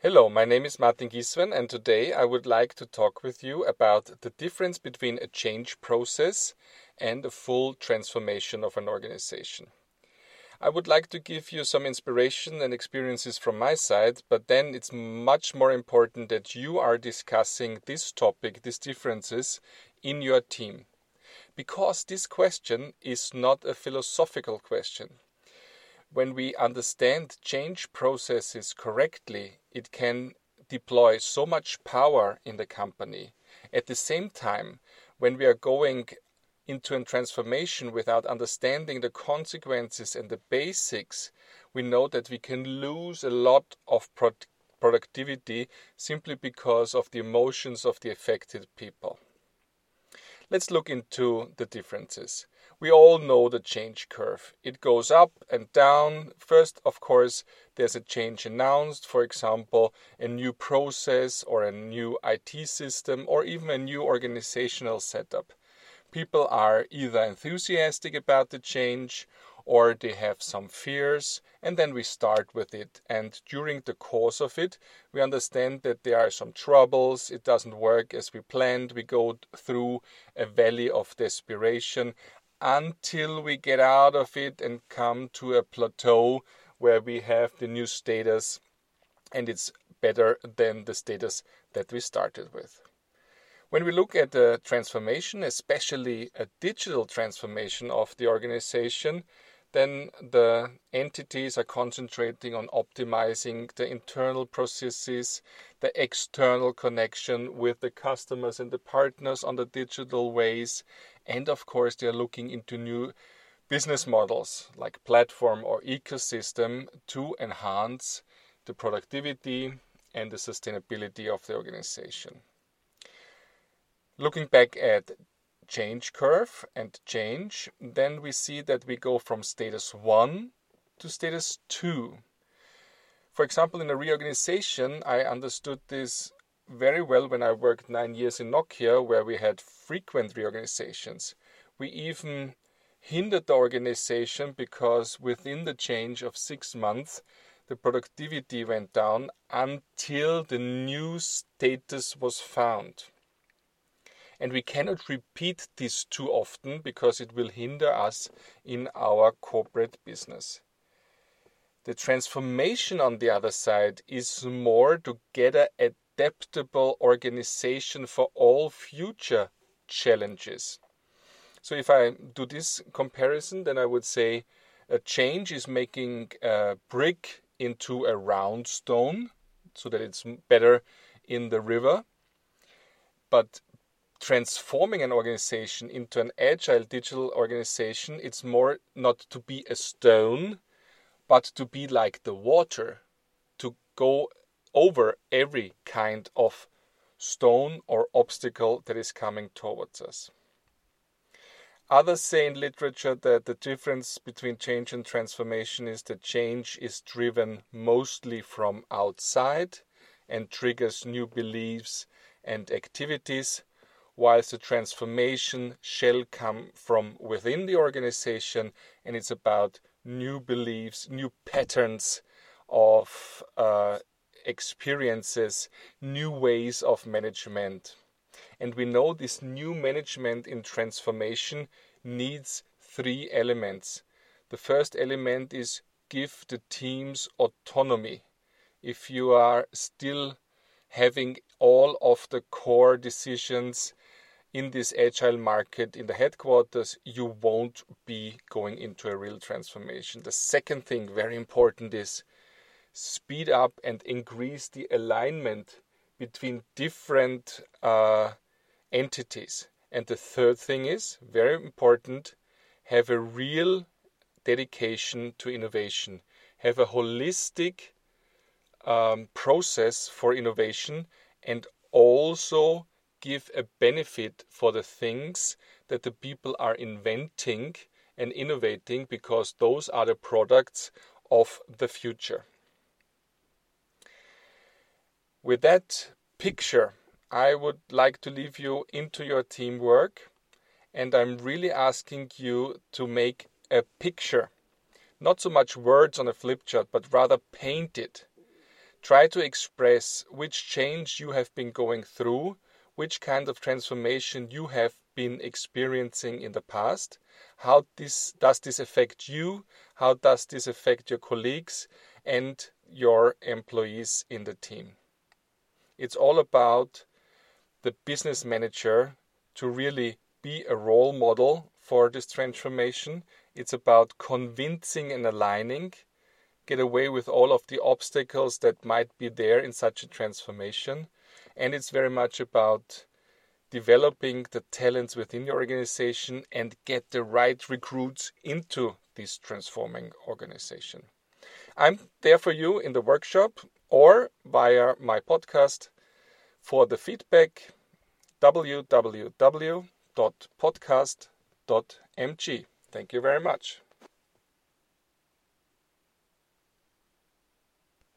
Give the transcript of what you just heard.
Hello, my name is Martin Giswen, and today I would like to talk with you about the difference between a change process and a full transformation of an organization. I would like to give you some inspiration and experiences from my side, but then it's much more important that you are discussing this topic, these differences, in your team. Because this question is not a philosophical question when we understand change processes correctly, it can deploy so much power in the company. At the same time, when we are going into a transformation without understanding the consequences and the basics, we know that we can lose a lot of pro- productivity simply because of the emotions of the affected people. Let's look into the differences. We all know the change curve. It goes up and down. First, of course, there's a change announced, for example, a new process or a new IT system or even a new organizational setup. People are either enthusiastic about the change or they have some fears, and then we start with it. And during the course of it, we understand that there are some troubles, it doesn't work as we planned, we go through a valley of desperation until we get out of it and come to a plateau where we have the new status and it's better than the status that we started with. When we look at the transformation, especially a digital transformation of the organization, then the entities are concentrating on optimizing the internal processes, the external connection with the customers and the partners on the digital ways, and of course, they are looking into new business models like platform or ecosystem to enhance the productivity and the sustainability of the organization. Looking back at change curve and change, then we see that we go from status 1 to status 2. For example, in a reorganization, I understood this very well when I worked nine years in Nokia, where we had frequent reorganizations. We even hindered the organization because within the change of six months, the productivity went down until the new status was found. And we cannot repeat this too often because it will hinder us in our corporate business. The transformation on the other side is more to get a adaptable organization for all future challenges. So if I do this comparison, then I would say a change is making a brick into a round stone so that it's better in the river. But transforming an organization into an agile digital organization, it's more not to be a stone, but to be like the water, to go over every kind of stone or obstacle that is coming towards us. Others say in literature that the difference between change and transformation is that change is driven mostly from outside and triggers new beliefs and activities, whilst the transformation shall come from within the organization and it's about new beliefs, new patterns of uh, experiences, new ways of management. And we know this new management in transformation needs three elements. The first element is give the teams autonomy. If you are still having all of the core decisions in this agile market in the headquarters, you won't be going into a real transformation. The second thing, very important, is speed up and increase the alignment between different uh, entities. And the third thing is very important have a real dedication to innovation, have a holistic um, process for innovation, and also give a benefit for the things that the people are inventing and innovating because those are the products of the future. With that picture, I would like to leave you into your teamwork, and I'm really asking you to make a picture. Not so much words on a flip chart, but rather paint it. Try to express which change you have been going through, which kind of transformation you have been experiencing in the past, how this does this affect you, how does this affect your colleagues and your employees in the team. It's all about the business manager to really be a role model for this transformation. It's about convincing and aligning, get away with all of the obstacles that might be there in such a transformation. And it's very much about developing the talents within your organization and get the right recruits into this transforming organization. I'm there for you in the workshop or via my podcast for the feedback www.podcast.mg. Thank you very much.